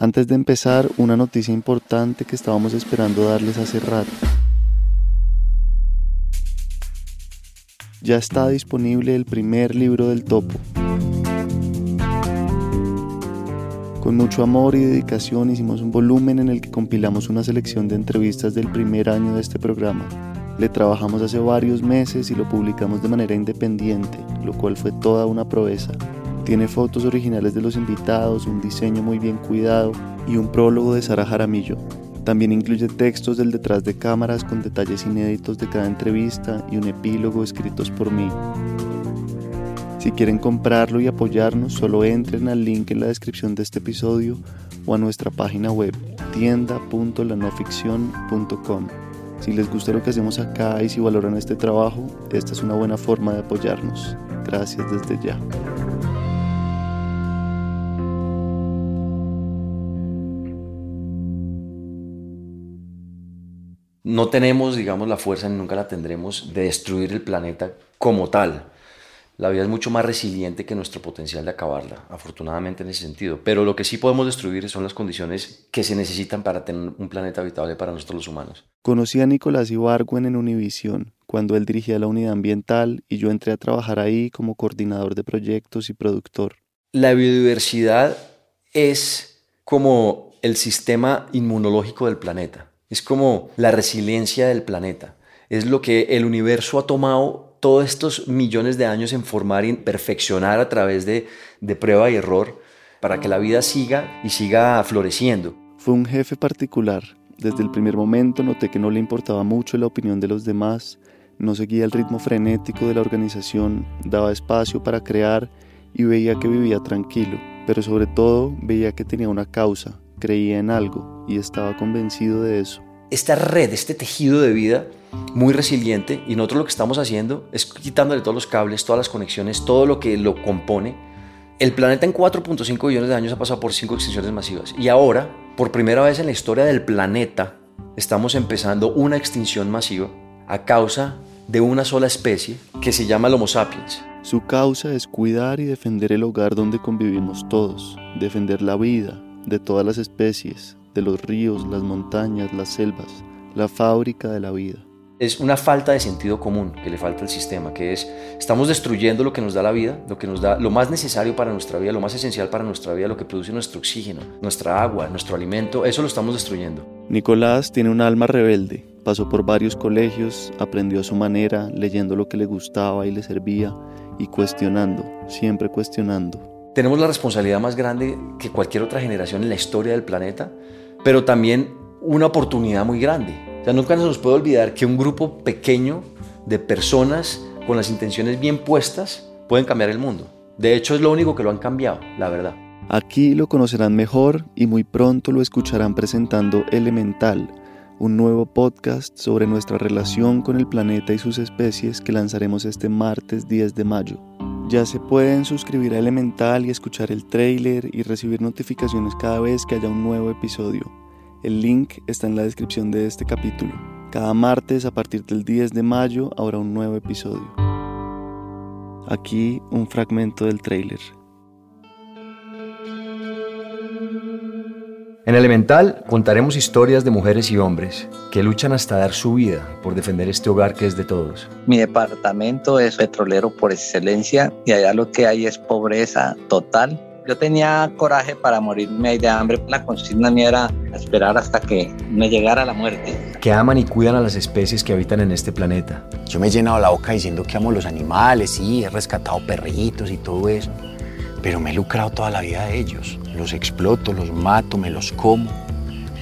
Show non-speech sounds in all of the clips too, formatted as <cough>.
Antes de empezar, una noticia importante que estábamos esperando darles hace rato. Ya está disponible el primer libro del topo. Con mucho amor y dedicación hicimos un volumen en el que compilamos una selección de entrevistas del primer año de este programa. Le trabajamos hace varios meses y lo publicamos de manera independiente, lo cual fue toda una proeza. Tiene fotos originales de los invitados, un diseño muy bien cuidado y un prólogo de Sara Jaramillo. También incluye textos del detrás de cámaras con detalles inéditos de cada entrevista y un epílogo escritos por mí. Si quieren comprarlo y apoyarnos, solo entren al link en la descripción de este episodio o a nuestra página web tienda.lanoficción.com. Si les gusta lo que hacemos acá y si valoran este trabajo, esta es una buena forma de apoyarnos. Gracias desde ya. No tenemos, digamos, la fuerza, ni nunca la tendremos, de destruir el planeta como tal. La vida es mucho más resiliente que nuestro potencial de acabarla, afortunadamente en ese sentido. Pero lo que sí podemos destruir son las condiciones que se necesitan para tener un planeta habitable para nosotros los humanos. Conocí a Nicolás Ibargüen en Univisión, cuando él dirigía la unidad ambiental y yo entré a trabajar ahí como coordinador de proyectos y productor. La biodiversidad es como el sistema inmunológico del planeta. Es como la resiliencia del planeta. Es lo que el universo ha tomado todos estos millones de años en formar y perfeccionar a través de, de prueba y error para que la vida siga y siga floreciendo. Fue un jefe particular. Desde el primer momento noté que no le importaba mucho la opinión de los demás, no seguía el ritmo frenético de la organización, daba espacio para crear y veía que vivía tranquilo, pero sobre todo veía que tenía una causa, creía en algo y estaba convencido de eso. Esta red, este tejido de vida muy resiliente y nosotros lo que estamos haciendo es quitándole todos los cables, todas las conexiones, todo lo que lo compone. El planeta en 4.5 billones de años ha pasado por cinco extinciones masivas y ahora, por primera vez en la historia del planeta, estamos empezando una extinción masiva a causa de una sola especie que se llama el Homo sapiens. Su causa es cuidar y defender el hogar donde convivimos todos, defender la vida, de todas las especies, de los ríos, las montañas, las selvas, la fábrica de la vida. Es una falta de sentido común que le falta al sistema, que es estamos destruyendo lo que nos da la vida, lo que nos da lo más necesario para nuestra vida, lo más esencial para nuestra vida, lo que produce nuestro oxígeno, nuestra agua, nuestro alimento, eso lo estamos destruyendo. Nicolás tiene un alma rebelde, pasó por varios colegios, aprendió a su manera, leyendo lo que le gustaba y le servía y cuestionando, siempre cuestionando. Tenemos la responsabilidad más grande que cualquier otra generación en la historia del planeta, pero también una oportunidad muy grande. O sea, nunca nos puede olvidar que un grupo pequeño de personas con las intenciones bien puestas pueden cambiar el mundo. De hecho, es lo único que lo han cambiado, la verdad. Aquí lo conocerán mejor y muy pronto lo escucharán presentando Elemental, un nuevo podcast sobre nuestra relación con el planeta y sus especies que lanzaremos este martes 10 de mayo. Ya se pueden suscribir a Elemental y escuchar el trailer y recibir notificaciones cada vez que haya un nuevo episodio. El link está en la descripción de este capítulo. Cada martes a partir del 10 de mayo habrá un nuevo episodio. Aquí un fragmento del trailer. En Elemental contaremos historias de mujeres y hombres que luchan hasta dar su vida por defender este hogar que es de todos. Mi departamento es petrolero por excelencia y allá lo que hay es pobreza total. Yo tenía coraje para morirme de hambre. La consigna mía era esperar hasta que me llegara la muerte. Que aman y cuidan a las especies que habitan en este planeta. Yo me he llenado la boca diciendo que amo los animales, sí, he rescatado perritos y todo eso pero me he lucrado toda la vida de ellos. Los exploto, los mato, me los como.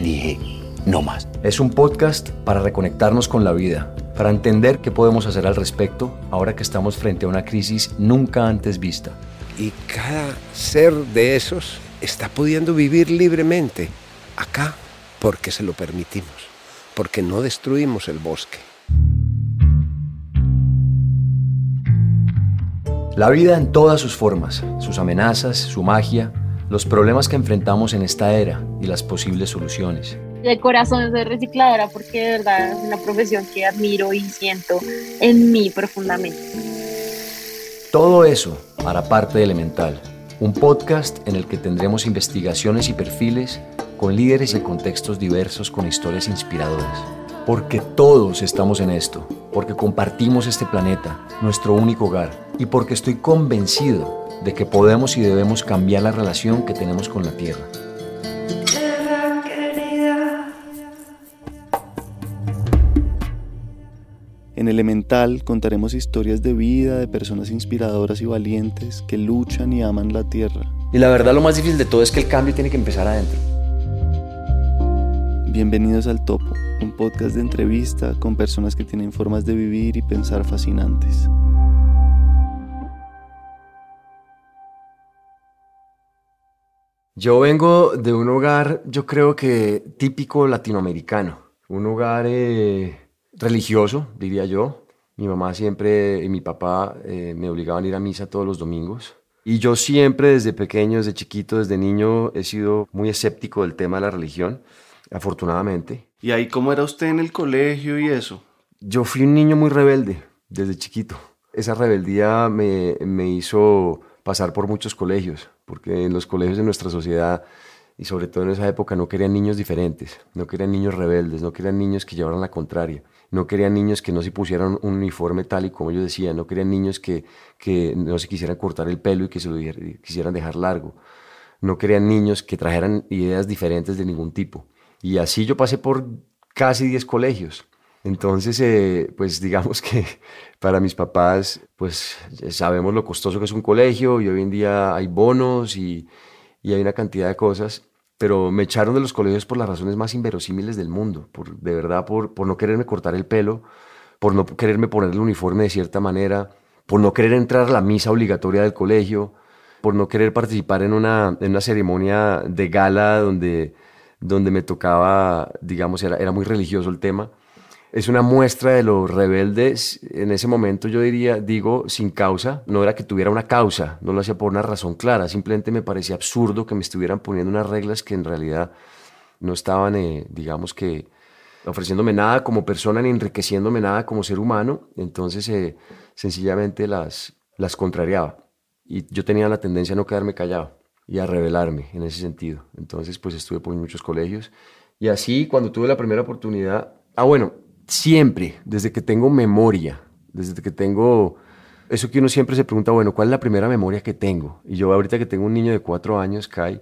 Dije, no más. Es un podcast para reconectarnos con la vida, para entender qué podemos hacer al respecto ahora que estamos frente a una crisis nunca antes vista. Y cada ser de esos está pudiendo vivir libremente acá porque se lo permitimos, porque no destruimos el bosque. La vida en todas sus formas, sus amenazas, su magia, los problemas que enfrentamos en esta era y las posibles soluciones. De corazón soy recicladora porque de verdad es una profesión que admiro y siento en mí profundamente. Todo eso para parte de Elemental, un podcast en el que tendremos investigaciones y perfiles con líderes y contextos diversos con historias inspiradoras. Porque todos estamos en esto, porque compartimos este planeta, nuestro único hogar, y porque estoy convencido de que podemos y debemos cambiar la relación que tenemos con la Tierra. En Elemental contaremos historias de vida de personas inspiradoras y valientes que luchan y aman la Tierra. Y la verdad lo más difícil de todo es que el cambio tiene que empezar adentro. Bienvenidos al Topo, un podcast de entrevista con personas que tienen formas de vivir y pensar fascinantes. Yo vengo de un hogar, yo creo que típico latinoamericano, un hogar eh, religioso, diría yo. Mi mamá siempre y mi papá eh, me obligaban a ir a misa todos los domingos. Y yo siempre, desde pequeño, desde chiquito, desde niño, he sido muy escéptico del tema de la religión afortunadamente. ¿Y ahí cómo era usted en el colegio y eso? Yo fui un niño muy rebelde desde chiquito. Esa rebeldía me, me hizo pasar por muchos colegios, porque en los colegios de nuestra sociedad y sobre todo en esa época no querían niños diferentes, no querían niños rebeldes, no querían niños que llevaran la contraria, no querían niños que no se pusieran un uniforme tal y como yo decía, no querían niños que, que no se quisieran cortar el pelo y que se lo quisieran dejar largo, no querían niños que trajeran ideas diferentes de ningún tipo. Y así yo pasé por casi 10 colegios. Entonces, eh, pues digamos que <laughs> para mis papás, pues sabemos lo costoso que es un colegio y hoy en día hay bonos y, hay una cantidad de cosas, pero me echaron de los colegios por las razones más inverosímiles del mundo, por, de verdad por, por no quererme cortar el pelo, por no quererme poner el uniforme de cierta manera, por no querer entrar a la misa obligatoria del colegio, por no querer participar en una, en una ceremonia de gala donde donde me tocaba, digamos, era, era muy religioso el tema. Es una muestra de los rebeldes. En ese momento yo diría, digo, sin causa. No era que tuviera una causa, no lo hacía por una razón clara. Simplemente me parecía absurdo que me estuvieran poniendo unas reglas que en realidad no estaban, eh, digamos que, ofreciéndome nada como persona ni enriqueciéndome nada como ser humano. Entonces, eh, sencillamente las, las contrariaba. Y yo tenía la tendencia a no quedarme callado y a revelarme en ese sentido. Entonces, pues estuve por muchos colegios. Y así, cuando tuve la primera oportunidad, ah, bueno, siempre, desde que tengo memoria, desde que tengo, eso que uno siempre se pregunta, bueno, ¿cuál es la primera memoria que tengo? Y yo ahorita que tengo un niño de cuatro años, Kai,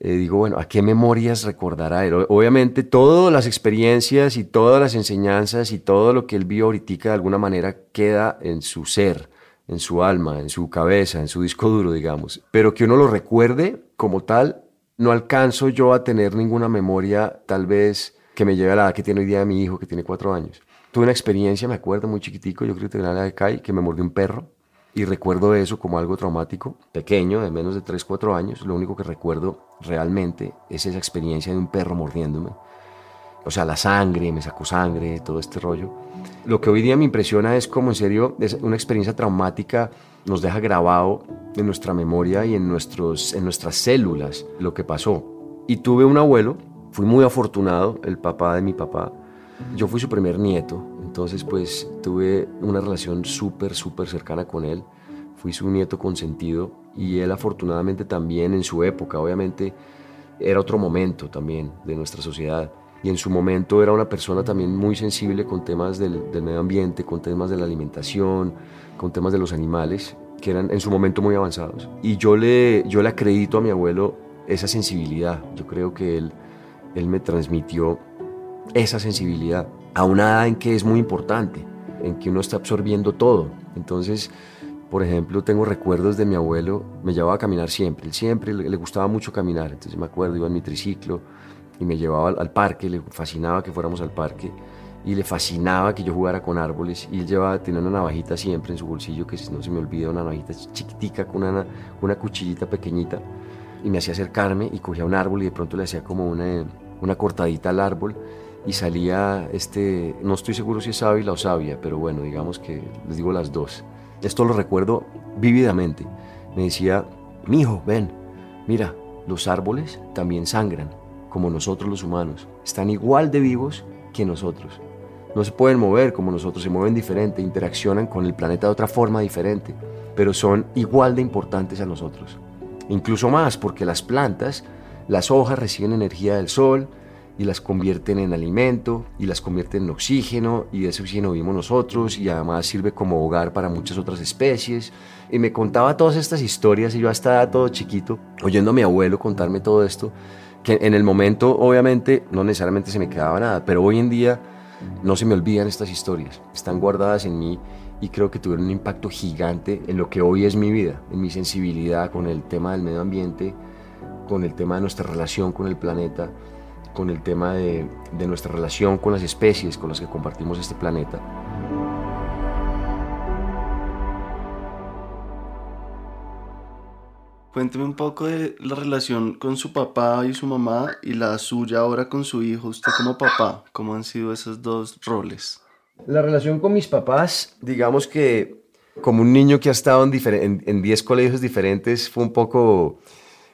eh, digo, bueno, ¿a qué memorias recordará él? Obviamente, todas las experiencias y todas las enseñanzas y todo lo que él vio ahorita de alguna manera queda en su ser en su alma, en su cabeza, en su disco duro, digamos. Pero que uno lo recuerde como tal, no alcanzo yo a tener ninguna memoria tal vez que me lleve a la edad que tiene hoy día mi hijo, que tiene cuatro años. Tuve una experiencia, me acuerdo, muy chiquitico, yo creo que tenía la de Kai, que me mordió un perro. Y recuerdo eso como algo traumático, pequeño, de menos de 3, 4 años. Lo único que recuerdo realmente es esa experiencia de un perro mordiéndome o sea, la sangre, me sacó sangre, todo este rollo. Lo que hoy día me impresiona es como en serio, es una experiencia traumática nos deja grabado en nuestra memoria y en, nuestros, en nuestras células lo que pasó. Y tuve un abuelo, fui muy afortunado, el papá de mi papá. Yo fui su primer nieto, entonces pues tuve una relación súper, súper cercana con él. Fui su nieto consentido y él afortunadamente también en su época, obviamente era otro momento también de nuestra sociedad y en su momento era una persona también muy sensible con temas del, medio ambiente, con temas de la alimentación, con temas de los animales, que eran en su momento muy avanzados. Y yo le, yo le acredito a mi abuelo esa sensibilidad. Yo creo que él, él me transmitió esa sensibilidad a una edad en que es muy importante, en que uno está absorbiendo todo. Entonces, por ejemplo, tengo recuerdos de mi abuelo, me llevaba a caminar siempre, él siempre le, gustaba mucho caminar, entonces me acuerdo, iba en mi triciclo, y me llevaba al, parque, le fascinaba que fuéramos al parque y le fascinaba que yo jugara con árboles y él llevaba, tenía una navajita siempre en su bolsillo que no se me olvida, una navajita chiquitica con una, una cuchillita pequeñita y me hacía acercarme y cogía un árbol y de pronto le hacía como una, una cortadita al árbol y salía este, no estoy seguro si es sábila o sabia, pero bueno, digamos que les digo las dos. Esto lo recuerdo vívidamente. Me decía, mijo, ven, mira, los árboles también sangran, como nosotros los humanos. Están igual de vivos que nosotros. No se pueden mover como nosotros, se mueven diferente, interaccionan con el planeta de otra forma diferente, pero son igual de importantes a nosotros. Incluso más porque las plantas, las hojas reciben energía del sol y las convierten en alimento y las convierten en oxígeno y de ese oxígeno vivimos nosotros y además sirve como hogar para muchas otras especies. Y me contaba todas estas historias y yo hasta todo chiquito oyendo a mi abuelo contarme todo esto, que en el momento obviamente no necesariamente se me quedaba nada, pero hoy en día no se me olvidan estas historias, están guardadas en mí y creo que tuvieron un impacto gigante en lo que hoy es mi vida, en mi sensibilidad con el tema del medio ambiente, con el tema de nuestra relación con el planeta, con el tema de, nuestra relación con las especies con las que compartimos este planeta. Cuénteme un poco de la relación con su papá y su mamá y la suya ahora con su hijo, usted como papá, ¿cómo han sido esos dos roles? La relación con mis papás, digamos que como un niño que ha estado en 10 colegios diferentes, fue un poco,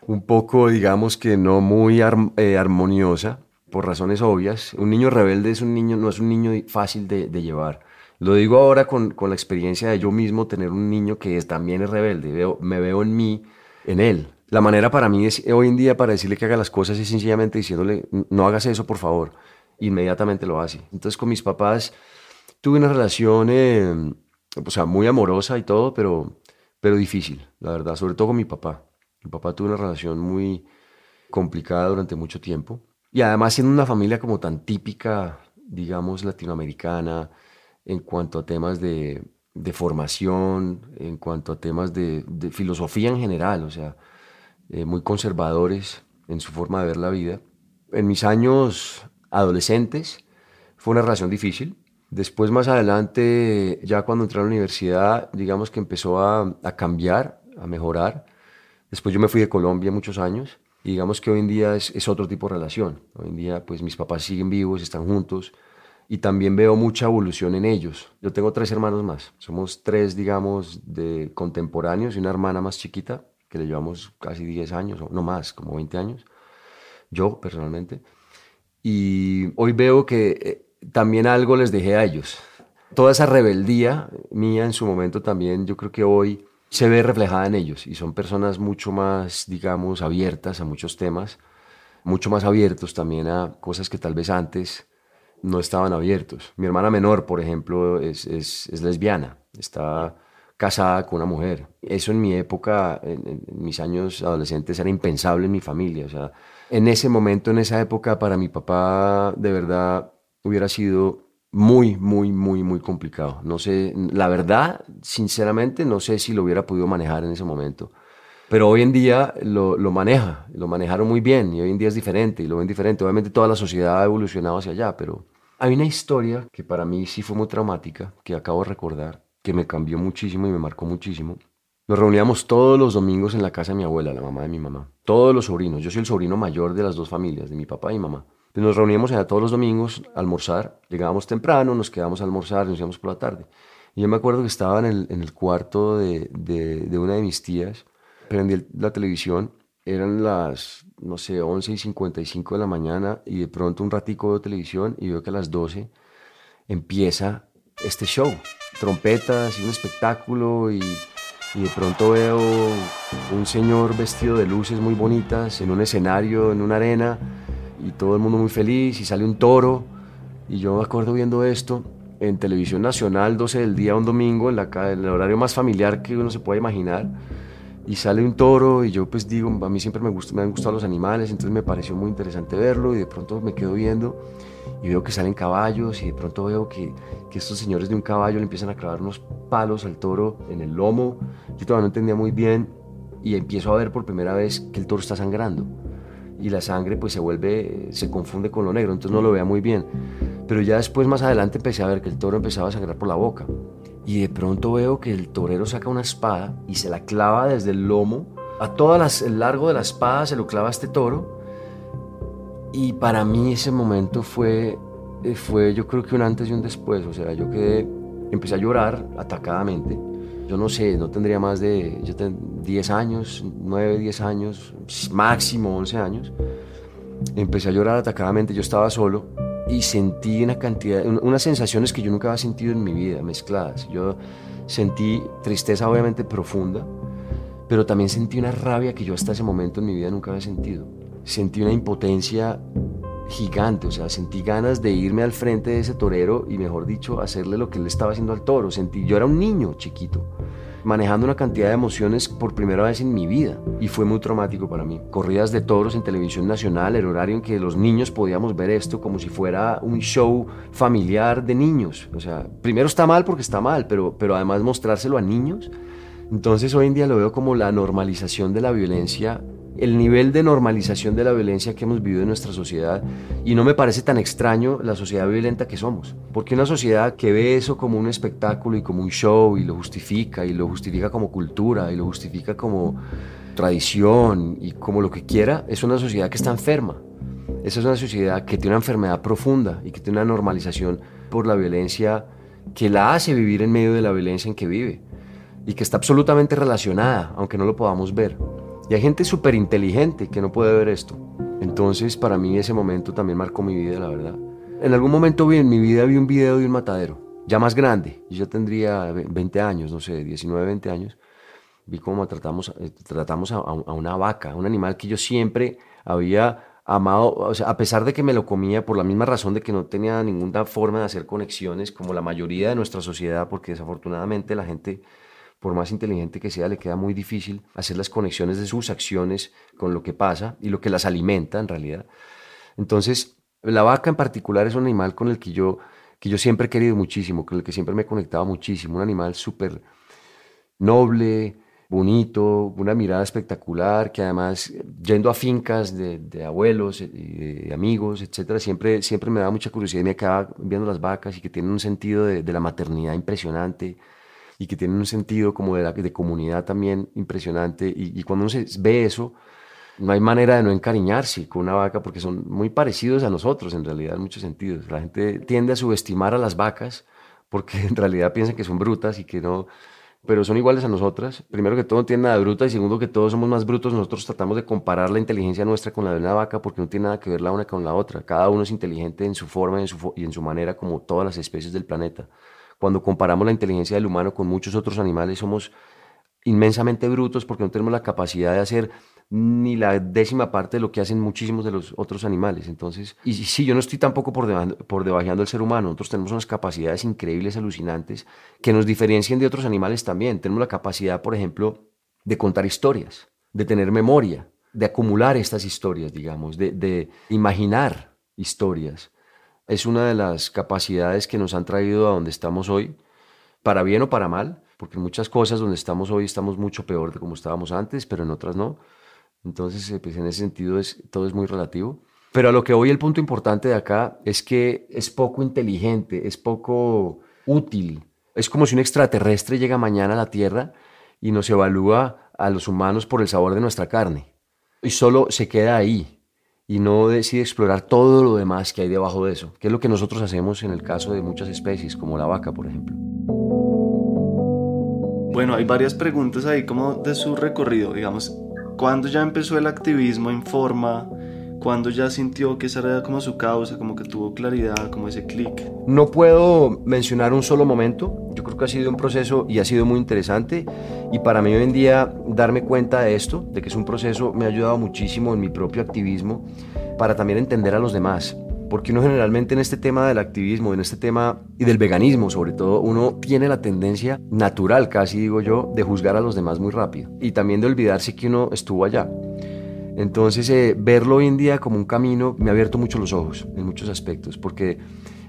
un poco, digamos que no muy eh, armoniosa, por razones obvias. Un niño rebelde es un niño, no es un niño fácil de, llevar. Lo digo ahora con, con, la experiencia de yo mismo tener un niño que es, también es rebelde. Veo, me veo en mí en él. La manera para mí es, hoy en día para decirle que haga las cosas es sencillamente diciéndole, no hagas eso, por favor. Inmediatamente lo hace. Entonces con mis papás tuve una relación, eh, o sea, muy amorosa y todo, pero, pero difícil, la verdad, sobre todo con mi papá. Mi papá tuvo una relación muy complicada durante mucho tiempo. Y además siendo una familia como tan típica, digamos, latinoamericana, en cuanto a temas de, de formación, en cuanto a temas de, filosofía en general, o sea, eh, muy conservadores en su forma de ver la vida. En mis años adolescentes fue una relación difícil. Después, más adelante, ya cuando entré a la universidad, digamos que empezó a, cambiar, a mejorar. Después yo me fui de Colombia muchos años y digamos que hoy en día es, es otro tipo de relación. Hoy en día, pues mis papás siguen vivos, están juntos y también veo mucha evolución en ellos. Yo tengo tres hermanos más, somos tres, digamos, de contemporáneos y una hermana más chiquita, que le llevamos casi 10 años, o no más, como 20 años, yo personalmente. Y hoy veo que eh, también algo les dejé a ellos. Toda esa rebeldía mía en su momento también, yo creo que hoy se ve reflejada en ellos y son personas mucho más, digamos, abiertas a muchos temas, mucho más abiertos también a cosas que tal vez antes no estaban abiertos. Mi hermana menor, por ejemplo, es, es, lesbiana, está casada con una mujer. Eso en mi época, en, mis años adolescentes, era impensable en mi familia. O sea, en ese momento, en esa época, para mi papá, de verdad, hubiera sido muy, muy, muy, muy complicado. No sé, la verdad, sinceramente, no sé si lo hubiera podido manejar en ese momento. Pero hoy en día lo, lo, maneja, lo manejaron muy bien y hoy en día es diferente y lo ven diferente. Obviamente toda la sociedad ha evolucionado hacia allá, pero hay una historia que para mí sí fue muy traumática, que acabo de recordar, que me cambió muchísimo y me marcó muchísimo. Nos reuníamos todos los domingos en la casa de mi abuela, la mamá de mi mamá. Todos los sobrinos. Yo soy el sobrino mayor de las dos familias, de mi papá y mamá. Nos reuníamos allá todos los domingos a almorzar. Llegábamos temprano, nos quedábamos a almorzar, nos íbamos por la tarde. Y yo me acuerdo que estaba en el, en el cuarto de, de, de una de mis tías prendí la televisión, eran las, no sé, 11 y 55 de la mañana y de pronto un ratico de televisión y veo que a las 12 empieza este show, trompetas y un espectáculo y, y de pronto veo un señor vestido de luces muy bonitas en un escenario, en una arena y todo el mundo muy feliz y sale un toro y yo me acuerdo viendo esto en televisión nacional 12 del día un domingo en, la, en el horario más familiar que uno se puede imaginar y sale un toro y yo pues digo, a mí siempre me, gusta, me han gustado los animales, entonces me pareció muy interesante verlo y de pronto me quedo viendo y veo que salen caballos y de pronto veo que, que estos señores de un caballo le empiezan a clavar unos palos al toro en el lomo. Yo todavía no entendía muy bien y empiezo a ver por primera vez que el toro está sangrando y la sangre pues se vuelve, se confunde con lo negro, entonces no lo vea muy bien. Pero ya después, más adelante, empecé a ver que el toro empezaba a sangrar por la boca. Y de pronto veo que el torero saca una espada y se la clava desde el lomo. A todo el largo de la espada se lo clava este toro. Y para mí ese momento fue, eh, fue yo creo que un antes y un después. O sea, yo quedé, empecé a llorar atacadamente. Yo no sé, no tendría más de yo 10 años, 9, 10 años, máximo 11 años. Empecé a llorar atacadamente, yo estaba solo y sentí una cantidad, unas sensaciones que yo nunca había sentido en mi vida, mezcladas. Yo sentí tristeza obviamente profunda, pero también sentí una rabia que yo hasta ese momento en mi vida nunca había sentido. Sentí una impotencia gigante, o sea, sentí ganas de irme al frente de ese torero y mejor dicho, hacerle lo que él estaba haciendo al toro. Sentí, yo era un niño chiquito manejando una cantidad de emociones por primera vez en mi vida y fue muy traumático para mí. Corridas de toros en televisión nacional, el horario en que los niños podíamos ver esto como si fuera un show familiar de niños. O sea, primero está mal porque está mal, pero, pero además mostrárselo a niños. Entonces hoy en día lo veo como la normalización de la violencia el nivel de normalización de la violencia que hemos vivido en nuestra sociedad y no me parece tan extraño la sociedad violenta que somos, porque una sociedad que ve eso como un espectáculo y como un show y lo justifica y lo justifica como cultura y lo justifica como tradición y como lo que quiera, es una sociedad que está enferma. Esa es una sociedad que tiene una enfermedad profunda y que tiene una normalización por la violencia que la hace vivir en medio de la violencia en que vive y que está absolutamente relacionada, aunque no lo podamos ver. Y hay gente súper inteligente que no puede ver esto. Entonces, para mí ese momento también marcó mi vida, la verdad. En algún momento vi en mi vida vi un video de un matadero, ya más grande. Yo tendría 20 años, no sé, 19, 20 años. Vi cómo tratamos, eh, tratamos a, a una vaca, un animal que yo siempre había amado, o sea, a pesar de que me lo comía por la misma razón de que no tenía ninguna forma de hacer conexiones, como la mayoría de nuestra sociedad, porque desafortunadamente la gente por más inteligente que sea, le queda muy difícil hacer las conexiones de sus acciones con lo que pasa y lo que las alimenta en realidad. Entonces, la vaca en particular es un animal con el que yo, que yo siempre he querido muchísimo, con el que siempre me he conectado muchísimo, un animal súper noble, bonito, una mirada espectacular, que además, yendo a fincas de, abuelos y de amigos, etcétera, siempre, siempre me da mucha curiosidad y me acaba viendo las vacas y que tienen un sentido de la maternidad impresionante y que tienen un sentido como de, de comunidad también impresionante. Y, cuando uno ve eso, no hay manera de no encariñarse con una vaca porque son muy parecidos a nosotros en realidad en muchos sentidos. La gente tiende a subestimar a las vacas porque <laughs> en realidad piensan que son brutas y que no, pero son iguales a nosotras. Primero que todo no tienen nada de bruta y segundo que todos somos más brutos. Nosotros tratamos de comparar la inteligencia nuestra con la de una vaca porque no tiene nada que ver la una con la otra. Cada uno es inteligente en su forma y en su manera como todas las especies del planeta cuando comparamos la inteligencia del humano con muchos otros animales, somos inmensamente brutos porque no tenemos la capacidad de hacer ni la décima parte de lo que hacen muchísimos de los otros animales. Entonces, y sí, yo no estoy tampoco por, por debajeando el ser humano. Nosotros tenemos unas capacidades increíbles, alucinantes, que nos diferencian de otros animales también. Tenemos la capacidad, por ejemplo, de contar historias, de tener memoria, de acumular estas historias, digamos, de imaginar historias es una de las capacidades que nos han traído a donde estamos hoy, para bien o para mal, porque muchas cosas donde estamos hoy estamos mucho peor de como estábamos antes, pero en otras no. Entonces, eh, pues en ese sentido todo es muy relativo. Pero a lo que hoy el punto importante de acá es que es poco inteligente, es poco útil. Es como si un extraterrestre llega mañana a la Tierra y nos evalúa a los humanos por el sabor de nuestra carne. Y solo se queda ahí, y no decide explorar todo lo demás que hay debajo de eso, que es lo que nosotros hacemos en el caso de muchas especies, como la vaca, por ejemplo. Bueno, hay varias preguntas ahí como de su recorrido, digamos, ¿cuándo ya empezó el activismo en forma? ¿Cuándo ya sintió que esa era como su causa, como que tuvo claridad, como ese clic? No puedo mencionar un solo momento, yo creo que ha sido un proceso y ha sido muy interesante y para mí hoy en día darme cuenta de esto, de que es un proceso, me ha ayudado muchísimo en mi propio activismo para también entender a los demás. Porque uno generalmente en este tema del activismo, en este tema y del veganismo sobre todo, uno tiene la tendencia natural, casi digo yo, de juzgar a los demás muy rápido y también de olvidarse que uno estuvo allá. Entonces, eh, verlo hoy en día como un camino me ha abierto mucho los ojos en muchos aspectos, porque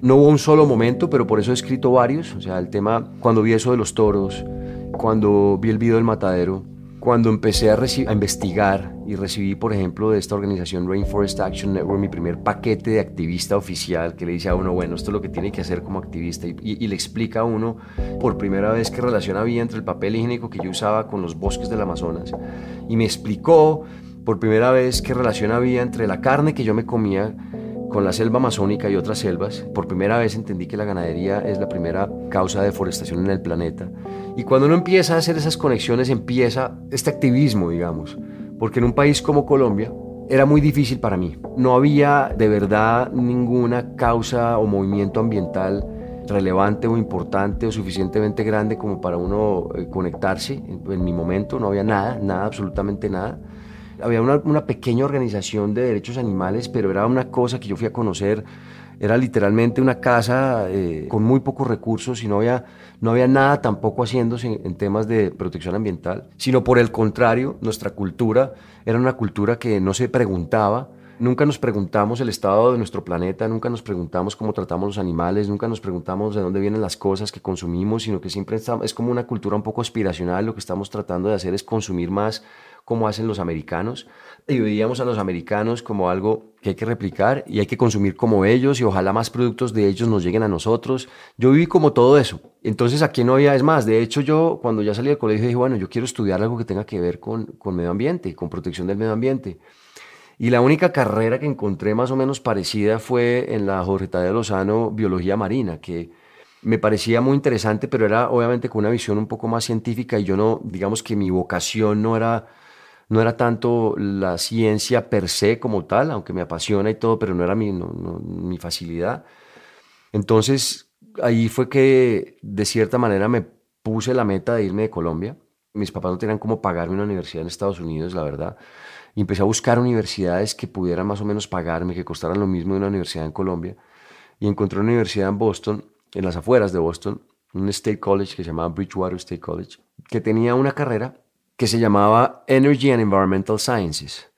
no hubo un solo momento, pero por eso he escrito varios. O sea, el tema, cuando vi eso de los toros, cuando vi el video del matadero, cuando empecé a, investigar y recibí, por ejemplo, de esta organización Rainforest Action Network mi primer paquete de activista oficial que le dice a uno, bueno, esto es lo que tiene que hacer como activista y, y le explica a uno por primera vez qué relación había entre el papel higiénico que yo usaba con los bosques del Amazonas y me explicó por primera vez qué relación había entre la carne que yo me comía con la selva amazónica y otras selvas. Por primera vez entendí que la ganadería es la primera causa de deforestación en el planeta. Y cuando uno empieza a hacer esas conexiones, empieza este activismo, digamos. Porque en un país como Colombia era muy difícil para mí. No había de verdad ninguna causa o movimiento ambiental relevante o importante o suficientemente grande como para uno eh, conectarse. En, mi momento no había nada, nada, absolutamente nada había una, pequeña organización de derechos animales, pero era una cosa que yo fui a conocer, era literalmente una casa eh, con muy pocos recursos y no había, no había nada tampoco haciéndose en, temas de protección ambiental, sino por el contrario, nuestra cultura era una cultura que no se preguntaba, Nunca nos preguntamos el estado de nuestro planeta, nunca nos preguntamos cómo tratamos los animales, nunca nos preguntamos de dónde vienen las cosas que consumimos, sino que siempre es como una cultura un poco aspiracional. Lo que estamos tratando de hacer es consumir más como hacen los americanos. Y veíamos a los americanos como algo que hay que replicar y hay que consumir como ellos y ojalá más productos de ellos nos lleguen a nosotros. Yo viví como todo eso. Entonces aquí no había, es más, de hecho yo cuando ya salí del colegio dije, bueno, yo quiero estudiar algo que tenga que ver con medio ambiente, con protección del medio ambiente. Y la única carrera que encontré más o menos parecida fue en la Jorge Tadeo Lozano Biología Marina, que me parecía muy interesante, pero era obviamente con una visión un poco más científica y yo no, digamos que mi vocación no era no era tanto la ciencia per se como tal, aunque me apasiona y todo, pero no era mi, mi facilidad. Entonces, ahí fue que de cierta manera me puse la meta de irme de Colombia. Mis papás no tenían cómo pagarme una universidad en Estados Unidos, la verdad. Y empecé a buscar universidades que pudieran más o menos pagarme, que costaran lo mismo de una universidad en Colombia. Y encontré una universidad en Boston, en las afueras de Boston, un State College que se llamaba Bridgewater State College, que tenía una carrera que se llamaba Energy and Environmental Sciences.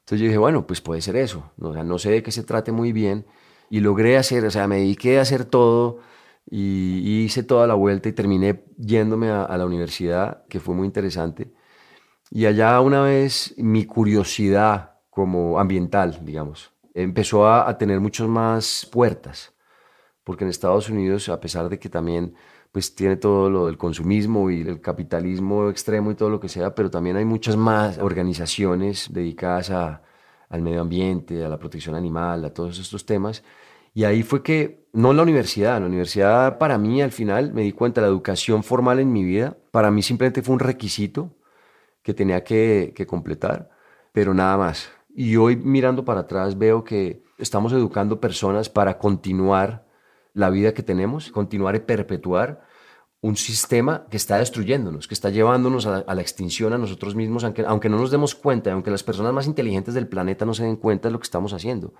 Entonces yo dije, bueno, pues puede ser eso. O sea, no sé de qué se trate muy bien. Y logré hacer, o sea, me dediqué a hacer todo y, hice toda la vuelta y terminé yéndome a, la universidad, que fue muy interesante. Y allá una vez mi curiosidad como ambiental, digamos, empezó a, tener muchas más puertas. Porque en Estados Unidos, a pesar de que también pues tiene todo lo del consumismo y el capitalismo extremo y todo lo que sea, pero también hay muchas más organizaciones dedicadas a, al medio ambiente, a la protección animal, a todos estos temas. Y ahí fue que, no la universidad, la universidad para mí al final me di cuenta, la educación formal en mi vida, para mí simplemente fue un requisito que tenía que, completar, pero nada más. Y hoy mirando para atrás veo que estamos educando personas para continuar la vida que tenemos, continuar y perpetuar un sistema que está destruyéndonos, que está llevándonos a, la extinción a nosotros mismos, aunque, aunque no nos demos cuenta, aunque las personas más inteligentes del planeta no se den cuenta de lo que estamos haciendo.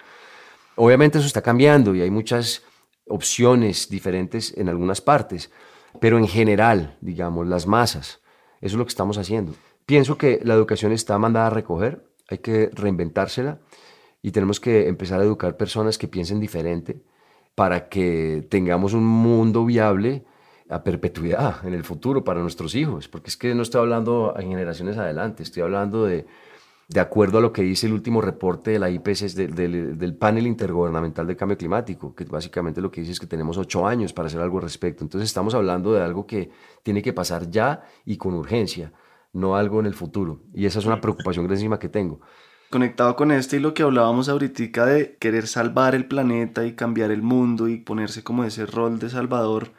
Obviamente eso está cambiando y hay muchas opciones diferentes en algunas partes, pero en general, digamos, las masas, eso es lo que estamos haciendo. Pienso que la educación está mandada a recoger, hay que reinventársela y tenemos que empezar a educar personas que piensen diferente para que tengamos un mundo viable a perpetuidad en el futuro para nuestros hijos, porque es que no estoy hablando en generaciones adelante, estoy hablando de, de acuerdo a lo que dice el último reporte de la IPCC, del, del panel intergubernamental de cambio climático, que básicamente lo que dice es que tenemos ocho años para hacer algo al respecto. Entonces estamos hablando de algo que tiene que pasar ya y con urgencia, no algo en el futuro. Y esa es una preocupación grandísima que tengo conectado con esto y lo que hablábamos ahorita de querer salvar el planeta y cambiar el mundo y ponerse como ese rol de salvador,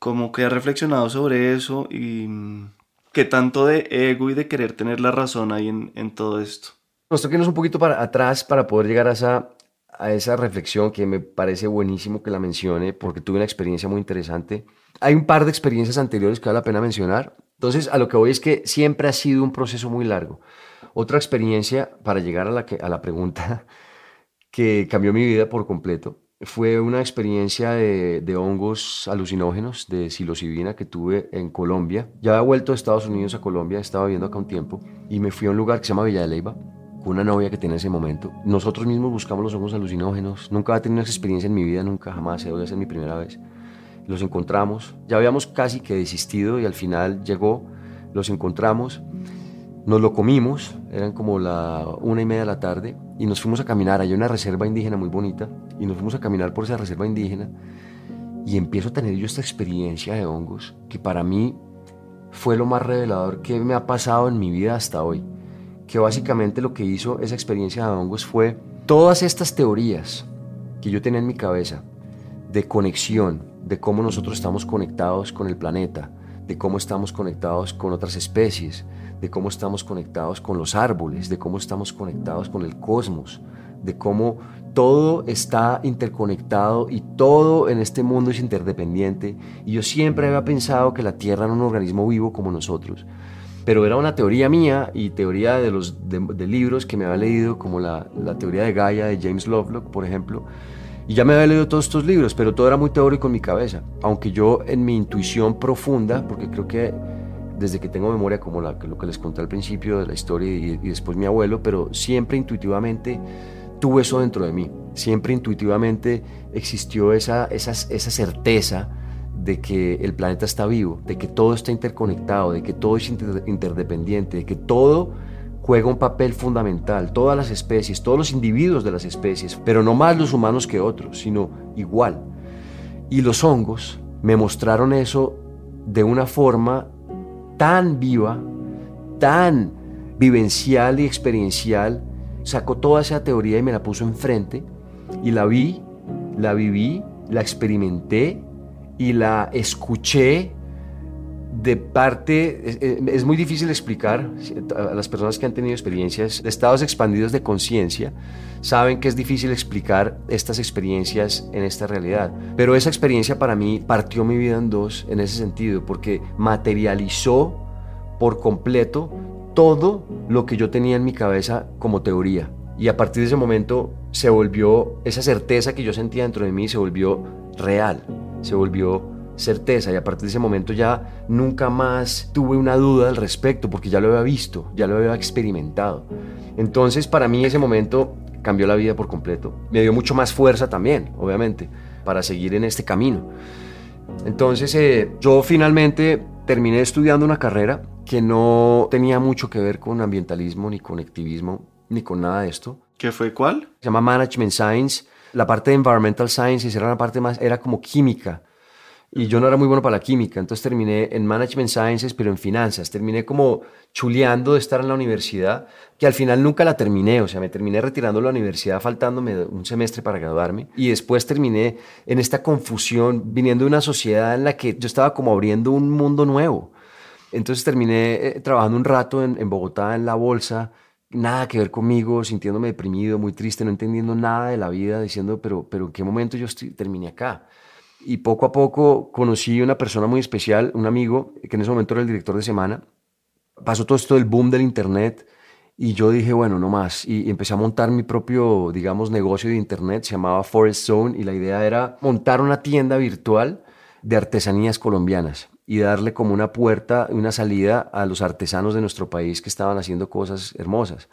como que ha reflexionado sobre eso y mm, qué tanto de ego y de querer tener la razón hay en, en todo esto. Nos toquemos un poquito para atrás para poder llegar a esa, a esa reflexión que me parece buenísimo que la mencione porque tuve una experiencia muy interesante. Hay un par de experiencias anteriores que vale la pena mencionar. Entonces, a lo que voy es que siempre ha sido un proceso muy largo. Otra experiencia, para llegar a la, que, a la pregunta <laughs> que cambió mi vida por completo, fue una experiencia de, hongos alucinógenos, de psilocibina que tuve en Colombia. Ya había vuelto de Estados Unidos a Colombia, estaba viviendo acá un tiempo, y me fui a un lugar que se llama Villa de Leyva, con una novia que tenía en ese momento. Nosotros mismos buscamos los hongos alucinógenos. Nunca había tenido esa experiencia en mi vida, nunca jamás, voy a ser mi primera vez. Los encontramos, ya habíamos casi que desistido y al final llegó, los encontramos Nos lo comimos, eran como la una y media de la tarde, y nos fuimos a caminar. Hay una reserva indígena muy bonita, y nos fuimos a caminar por esa reserva indígena. Y empiezo a tener yo esta experiencia de hongos, que para mí fue lo más revelador que me ha pasado en mi vida hasta hoy. Que básicamente lo que hizo esa experiencia de hongos fue todas estas teorías que yo tenía en mi cabeza de conexión, de cómo nosotros estamos conectados con el planeta, de cómo estamos conectados con otras especies, de cómo estamos conectados con los árboles, de cómo estamos conectados con el cosmos, de cómo todo está interconectado y todo en este mundo es interdependiente. Y yo siempre había pensado que la Tierra era un organismo vivo como nosotros. Pero era una teoría mía y teoría de los de, libros que me había leído, como la, la teoría de Gaia de James Lovelock, por ejemplo. Y ya me había leído todos estos libros, pero todo era muy teórico en mi cabeza. Aunque yo en mi intuición profunda, porque creo que desde que tengo memoria, como la, lo que les conté al principio de la historia y, después mi abuelo, pero siempre intuitivamente tuve eso dentro de mí. Siempre intuitivamente existió esa, esa, esa certeza de que el planeta está vivo, de que todo está interconectado, de que todo es interdependiente, de que todo juega un papel fundamental, todas las especies, todos los individuos de las especies, pero no más los humanos que otros, sino igual. Y los hongos me mostraron eso de una forma tan viva, tan vivencial y experiencial, sacó toda esa teoría y me la puso enfrente y la vi, la viví, la experimenté y la escuché de parte, es, muy difícil explicar a las personas que han tenido experiencias de estados expandidos de conciencia, saben que es difícil explicar estas experiencias en esta realidad. Pero esa experiencia para mí partió mi vida en dos en ese sentido, porque materializó por completo todo lo que yo tenía en mi cabeza como teoría. Y a partir de ese momento se volvió, esa certeza que yo sentía dentro de mí se volvió real, se volvió certeza y a partir de ese momento ya nunca más tuve una duda al respecto porque ya lo había visto, ya lo había experimentado. Entonces para mí ese momento cambió la vida por completo. Me dio mucho más fuerza también, obviamente, para seguir en este camino. Entonces eh, yo finalmente terminé estudiando una carrera que no tenía mucho que ver con ambientalismo, ni con activismo, ni con nada de esto. ¿Qué fue cuál? Se llama Management Science. La parte de Environmental Sciences era una parte más, era como química y yo no era muy bueno para la química, entonces terminé en Management Sciences, pero en finanzas. Terminé como chuleando de estar en la universidad, que al final nunca la terminé, o sea, me terminé retirando de la universidad faltándome un semestre para graduarme. Y después terminé en esta confusión, viniendo de una sociedad en la que yo estaba como abriendo un mundo nuevo. Entonces terminé eh, trabajando un rato en, en Bogotá en la bolsa, nada que ver conmigo, sintiéndome deprimido, muy triste, no entendiendo nada de la vida, diciendo, pero, pero ¿en qué momento yo terminé acá? Y poco a poco conocí una persona muy especial, un amigo, que en ese momento era el director de semana. Pasó todo esto del boom del Internet y yo dije, bueno, no más. Y, empecé a montar mi propio, digamos, negocio de Internet, se llamaba Forest Zone y la idea era montar una tienda virtual de artesanías colombianas y darle como una puerta, una salida a los artesanos de nuestro país que estaban haciendo cosas hermosas.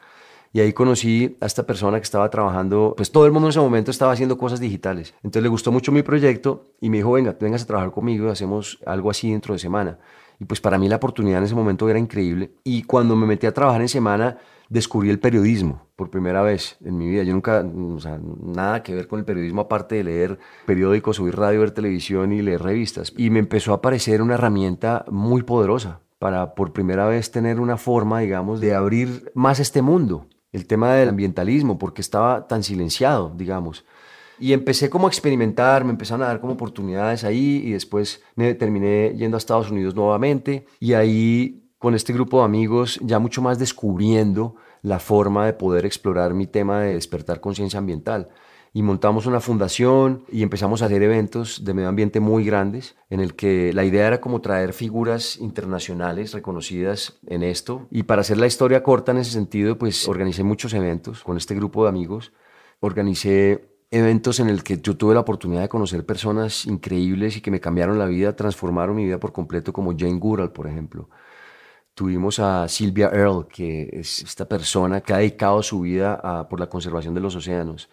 Y ahí conocí a esta persona que estaba trabajando, pues todo el mundo en ese momento estaba haciendo cosas digitales. Entonces le gustó mucho mi proyecto y me dijo, venga, vengas a trabajar conmigo y hacemos algo así dentro de semana. Y pues para mí la oportunidad en ese momento era increíble. Y cuando me metí a trabajar en semana, descubrí el periodismo por primera vez en mi vida. Yo nunca, o sea, nada que ver con el periodismo aparte de leer periódicos, oír radio, ver televisión y leer revistas. Y me empezó a parecer una herramienta muy poderosa para por primera vez tener una forma, digamos, de abrir más este mundo el tema del ambientalismo, porque estaba tan silenciado, digamos. Y empecé como a experimentar, me empezaron a dar como oportunidades ahí y después me terminé yendo a Estados Unidos nuevamente y ahí con este grupo de amigos ya mucho más descubriendo la forma de poder explorar mi tema de despertar conciencia ambiental y montamos una fundación y empezamos a hacer eventos de medio ambiente muy grandes en el que la idea era como traer figuras internacionales reconocidas en esto y para hacer la historia corta en ese sentido pues organicé muchos eventos con este grupo de amigos organicé eventos en el que yo tuve la oportunidad de conocer personas increíbles y que me cambiaron la vida, transformaron mi vida por completo, como Jane Goodall, por ejemplo. Tuvimos a Sylvia Earle, que es esta persona que ha dedicado su vida a, por la conservación de los océanos.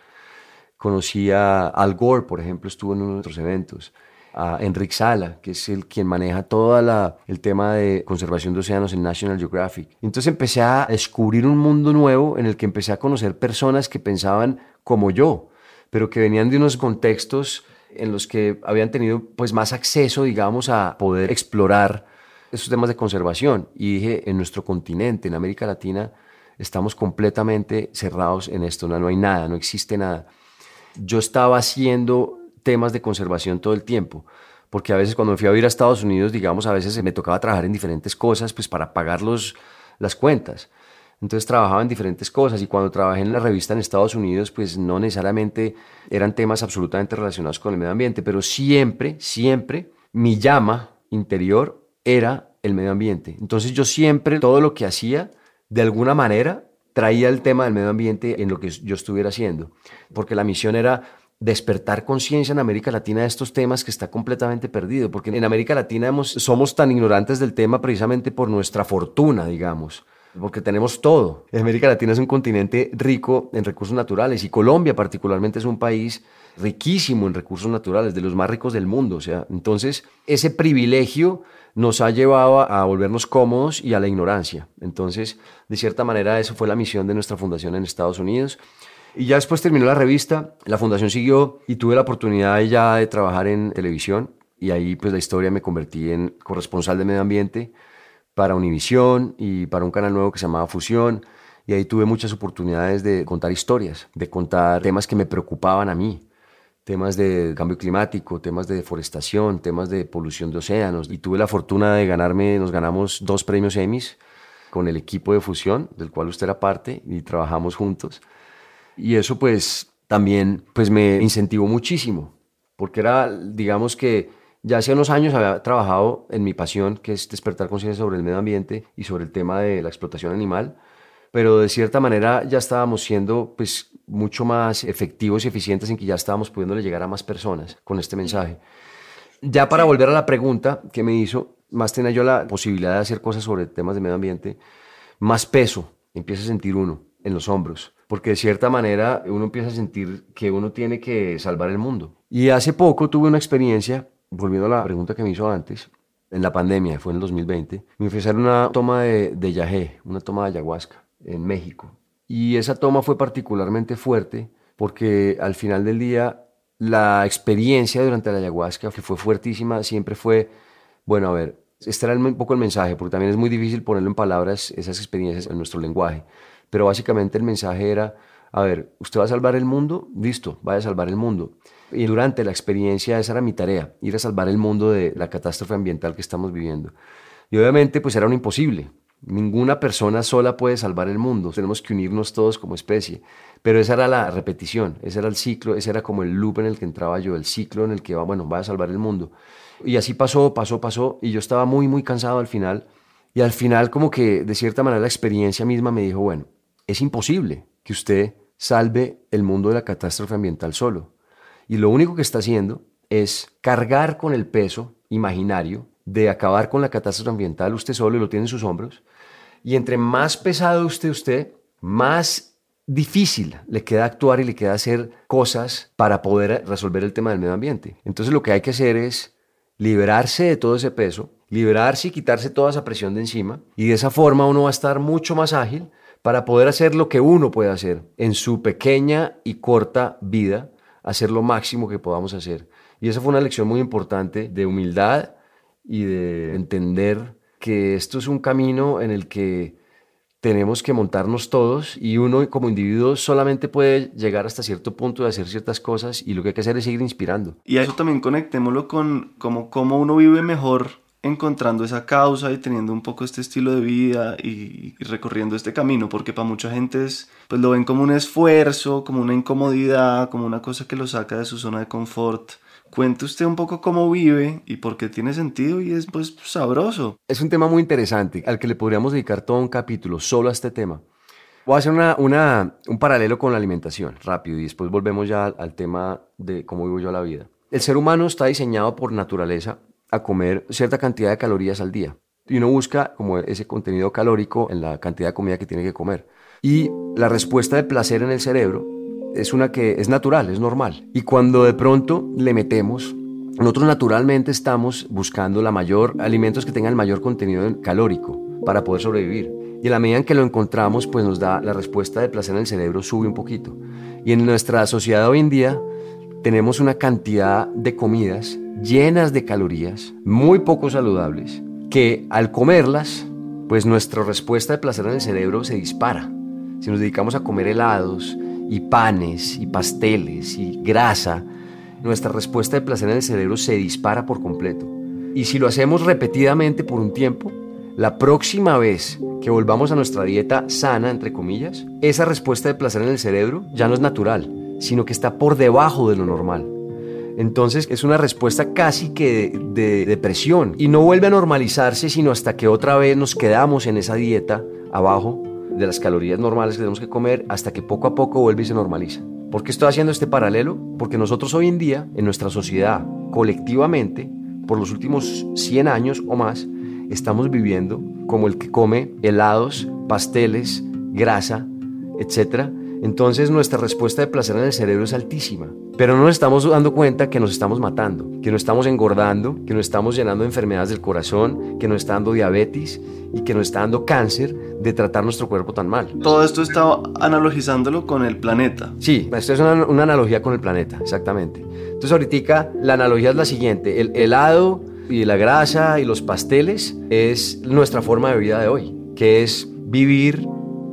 Conocí a Al Gore, por ejemplo, estuvo en uno de nuestros eventos. a Enrique Sala, que es el quien maneja todo el tema de conservación de océanos en National Geographic. Entonces empecé a descubrir un mundo nuevo en el que empecé a conocer personas que pensaban como yo, pero que venían de unos contextos en los que habían tenido pues más acceso, digamos, a poder explorar esos temas de conservación. Y dije, en nuestro continente, en América Latina, estamos completamente cerrados en esto, no, no hay nada, no existe nada. Yo estaba haciendo temas de conservación todo el tiempo, porque a veces cuando me fui a vivir a Estados Unidos, digamos, a veces me tocaba trabajar en diferentes cosas, pues para pagar los, las cuentas. Entonces trabajaba en diferentes cosas y cuando trabajé en la revista en Estados Unidos, pues no necesariamente eran temas absolutamente relacionados con el medio ambiente, pero siempre, siempre mi llama interior era el medio ambiente. Entonces yo siempre, todo lo que hacía, de alguna manera, traía el tema del medio ambiente en lo que yo estuviera haciendo, porque la misión era despertar conciencia en América Latina de estos temas que está completamente perdido, porque en América Latina somos tan ignorantes del tema precisamente por nuestra fortuna, digamos porque tenemos todo. América Latina es un continente rico en recursos naturales y Colombia particularmente es un país riquísimo en recursos naturales, de los más ricos del mundo. O sea, entonces ese privilegio nos ha llevado a volvernos cómodos y a la ignorancia. Entonces, de cierta manera, eso fue la misión de nuestra fundación en Estados Unidos. Y ya después terminó la revista, la fundación siguió y tuve la oportunidad ya de trabajar en televisión y ahí pues la historia me convertí en corresponsal de medio ambiente para Univisión y para un canal nuevo que se llamaba Fusión. Y ahí tuve muchas oportunidades de contar historias, de contar temas que me preocupaban a mí, temas de cambio climático, temas de deforestación, temas de polución de océanos. Y tuve la fortuna de ganarme, nos ganamos dos premios Emmys con el equipo de Fusión, del cual usted era parte, y trabajamos juntos. Y eso pues también pues me incentivó muchísimo, porque era, digamos que ya hace unos años había trabajado en mi pasión, que es despertar conciencia sobre el medio ambiente y sobre el tema de la explotación animal, pero de cierta manera ya estábamos siendo pues mucho más efectivos y eficientes en que ya estábamos pudiéndole llegar a más personas con este mensaje. Ya para volver a la pregunta que me hizo, más tenía yo la posibilidad de hacer cosas sobre temas de medio ambiente, más peso empieza a sentir uno en los hombros, porque de cierta manera uno empieza a sentir que uno tiene que salvar el mundo. Y hace poco tuve una experiencia volviendo a la pregunta que me hizo antes, en la pandemia, fue en el 2020, me ofrecieron una toma de, de yagé, una toma de ayahuasca en México. Y esa toma fue particularmente fuerte porque al final del día la experiencia durante la ayahuasca, que fue fuertísima, siempre fue, bueno, a ver, este era un poco el mensaje, porque también es muy difícil ponerlo en palabras esas experiencias en nuestro lenguaje, pero básicamente el mensaje era, a ver, usted va a salvar el mundo, listo, vaya a salvar el mundo. Y durante la experiencia esa era mi tarea, ir a salvar el mundo de la catástrofe ambiental que estamos viviendo. Y obviamente pues era un imposible. Ninguna persona sola puede salvar el mundo, tenemos que unirnos todos como especie. Pero esa era la repetición, ese era el ciclo, ese era como el loop en el que entraba yo, el ciclo en el que, bueno, va a salvar el mundo. Y así pasó, pasó, pasó, y yo estaba muy, muy cansado al final. Y al final como que de cierta manera la experiencia misma me dijo, bueno, es imposible que usted salve el mundo de la catástrofe ambiental solo. Y lo único que está haciendo es cargar con el peso imaginario de acabar con la catástrofe ambiental usted solo lo tiene en sus hombros. Y entre más pesado usted usted, más difícil le queda actuar y le queda hacer cosas para poder resolver el tema del medio ambiente. Entonces lo que hay que hacer es liberarse de todo ese peso, liberarse y quitarse toda esa presión de encima. Y de esa forma uno va a estar mucho más ágil para poder hacer lo que uno puede hacer en su pequeña y corta vida hacer lo máximo que podamos hacer. Y esa fue una lección muy importante de humildad y de entender que esto es un camino en el que tenemos que montarnos todos y uno como individuo solamente puede llegar hasta cierto punto de hacer ciertas cosas y lo que hay que hacer es seguir inspirando. Y a eso también conectémoslo con cómo, cómo uno vive mejor encontrando esa causa y teniendo un poco este estilo de vida y, recorriendo este camino, porque para mucha gente es, pues lo ven como un esfuerzo, como una incomodidad, como una cosa que lo saca de su zona de confort. Cuente usted un poco cómo vive y por qué tiene sentido y es pues sabroso. Es un tema muy interesante al que le podríamos dedicar todo un capítulo solo a este tema. Voy a hacer una, una, un paralelo con la alimentación, rápido, y después volvemos ya al tema de cómo vivo yo la vida. El ser humano está diseñado por naturaleza a comer cierta cantidad de calorías al día. Y uno busca como ese contenido calórico en la cantidad de comida que tiene que comer. Y la respuesta de placer en el cerebro es una que es natural, es normal. Y cuando de pronto le metemos nosotros naturalmente estamos buscando la mayor, alimentos que tengan el mayor contenido calórico para poder sobrevivir. Y en la medida en que lo encontramos, pues nos da la respuesta de placer en el cerebro sube un poquito. Y en nuestra sociedad hoy en día tenemos una cantidad de comidas llenas de calorías, muy poco saludables, que al comerlas, pues nuestra respuesta de placer en el cerebro se dispara. Si nos dedicamos a comer helados y panes y pasteles y grasa, nuestra respuesta de placer en el cerebro se dispara por completo. Y si lo hacemos repetidamente por un tiempo, la próxima vez que volvamos a nuestra dieta sana, entre comillas, esa respuesta de placer en el cerebro ya no es natural, sino que está por debajo de lo normal. Entonces es una respuesta casi que de, depresión y no vuelve a normalizarse sino hasta que otra vez nos quedamos en esa dieta abajo de las calorías normales que tenemos que comer hasta que poco a poco vuelve y se normaliza. ¿Por qué estoy haciendo este paralelo? Porque nosotros hoy en día, en nuestra sociedad, colectivamente, por los últimos 100 años o más, estamos viviendo como el que come helados, pasteles, grasa, etc. Entonces nuestra respuesta de placer en el cerebro es altísima. Pero no nos estamos dando cuenta que nos estamos matando, que nos estamos engordando, que nos estamos llenando de enfermedades del corazón, que nos está dando diabetes y que nos está dando cáncer de tratar nuestro cuerpo tan mal. Todo esto está analogizándolo con el planeta. Sí, esto es una, una analogía con el planeta, exactamente. Entonces ahorita la analogía es la siguiente, el helado y la grasa y los pasteles es nuestra forma de vida de hoy, que es vivir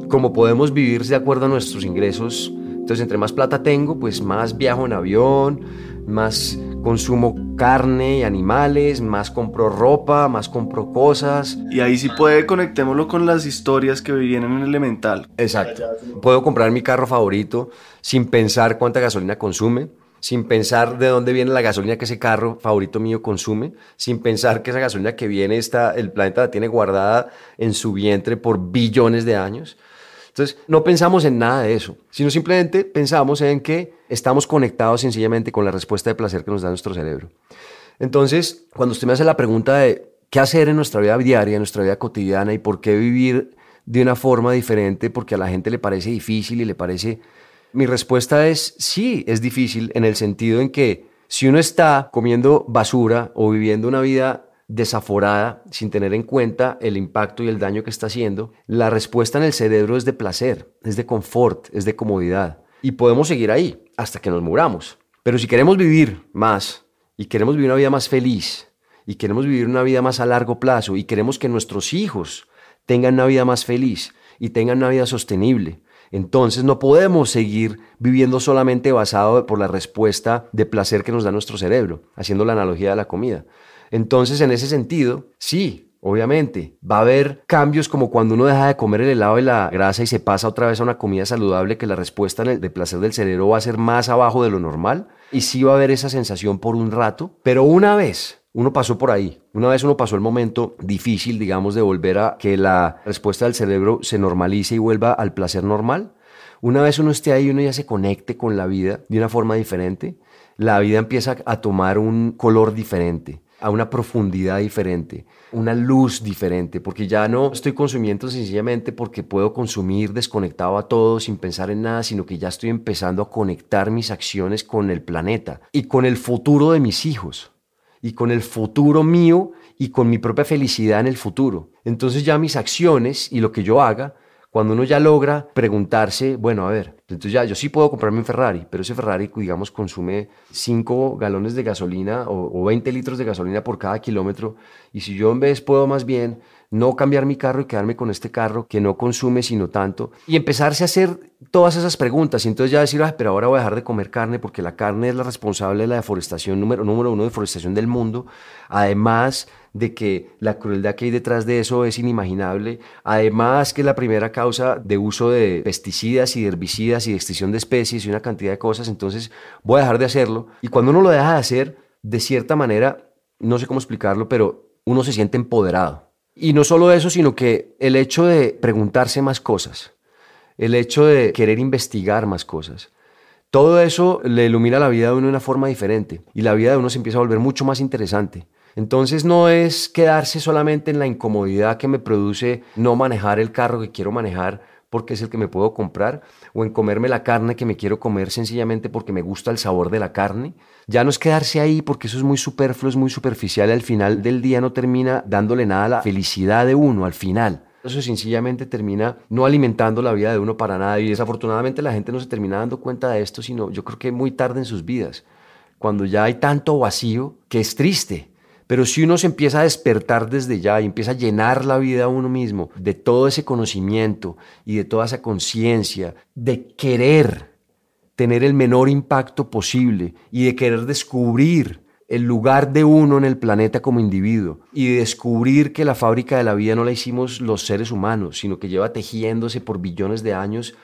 como podemos vivir de acuerdo a nuestros ingresos entonces, entre más plata tengo, pues más viajo en avión, más consumo carne y animales, más compro ropa, más compro cosas. Y ahí sí puede, conectémoslo con las historias que vienen en Elemental. Exacto. Puedo comprar mi carro favorito sin pensar cuánta gasolina consume sin pensar de dónde viene la gasolina que ese carro favorito mío consume, sin pensar que esa gasolina que viene está, el planeta la tiene guardada en su vientre por billones de años. Entonces, no pensamos en nada de eso, sino simplemente pensamos en que estamos conectados sencillamente con la respuesta de placer que nos da nuestro cerebro. Entonces, cuando usted me hace la pregunta de qué hacer en nuestra vida diaria, en nuestra vida cotidiana y por qué vivir de una forma diferente porque a la gente le parece difícil y le parece... Mi respuesta es sí, es difícil en el sentido en que si uno está comiendo basura o viviendo una vida desaforada, sin tener en cuenta el impacto y el daño que está haciendo, la respuesta en el cerebro es de placer, es de confort, es de comodidad. Y podemos seguir ahí hasta que nos muramos. Pero si queremos vivir más y queremos vivir una vida más feliz y queremos vivir una vida más a largo plazo y queremos que nuestros hijos tengan una vida más feliz y tengan una vida sostenible, entonces no podemos seguir viviendo solamente basado por la respuesta de placer que nos da nuestro cerebro, haciendo la analogía de la comida. Entonces, en ese sentido, sí, obviamente, va a haber cambios como cuando uno deja de comer el helado y la grasa y se pasa otra vez a una comida saludable, que la respuesta de placer del cerebro va a ser más abajo de lo normal y sí va a haber esa sensación por un rato, pero una vez uno pasó por ahí. Una vez uno pasó el momento difícil, digamos, de volver a que la respuesta del cerebro se normalice y vuelva al placer normal. Una vez uno esté ahí, uno ya se conecte con la vida de una forma diferente, la vida empieza a tomar un color diferente a una profundidad diferente, una luz diferente, porque ya no estoy consumiendo sencillamente porque puedo consumir desconectado a todo sin pensar en nada, sino que ya estoy empezando a conectar mis acciones con el planeta y con el futuro de mis hijos y con el futuro mío y con mi propia felicidad en el futuro. Entonces ya mis acciones y lo que yo haga cuando uno ya logra preguntarse, bueno, a ver, entonces ya yo sí puedo comprarme un Ferrari, pero ese Ferrari, digamos, consume 5 galones de gasolina o, o 20 litros de gasolina por cada kilómetro. Y si yo en vez puedo más bien no cambiar mi carro y quedarme con este carro que no consume sino tanto y empezarse a hacer todas esas preguntas y entonces ya decir, ah, pero ahora voy a dejar de comer carne porque la carne es la responsable de la deforestación número, número uno, deforestación del mundo, además de que la crueldad que hay detrás de eso es inimaginable. Además que la primera causa de uso de pesticidas y herbicidas y de extinción de especies y una cantidad de cosas, entonces voy a dejar de hacerlo. Y cuando uno lo deja de hacer, de cierta manera, no sé cómo explicarlo, pero uno se siente empoderado. Y no solo eso, sino que el hecho de preguntarse más cosas, el hecho de querer investigar más cosas, todo eso le ilumina la vida de uno de una forma diferente y la vida de uno se empieza a volver mucho más interesante. Entonces no es quedarse solamente en la incomodidad que me produce no manejar el carro que quiero manejar porque es el que me puedo comprar, o en comerme la carne que me quiero comer sencillamente porque me gusta el sabor de la carne. Ya no es quedarse ahí porque eso es muy superfluo, es muy superficial y al final del día no termina dándole nada a la felicidad de uno al final. Eso sencillamente termina no alimentando la vida de uno para nada y desafortunadamente la gente no se termina dando cuenta de esto, sino yo creo que muy tarde en sus vidas, cuando ya hay tanto vacío que es triste pero si uno se empieza a despertar desde ya y empieza a llenar la vida a uno mismo de todo ese conocimiento y de toda esa conciencia, de querer tener el menor impacto posible y de querer descubrir el lugar de uno en el planeta como individuo y de descubrir que la fábrica de la vida no la hicimos los seres humanos, sino que lleva tejiéndose por billones de años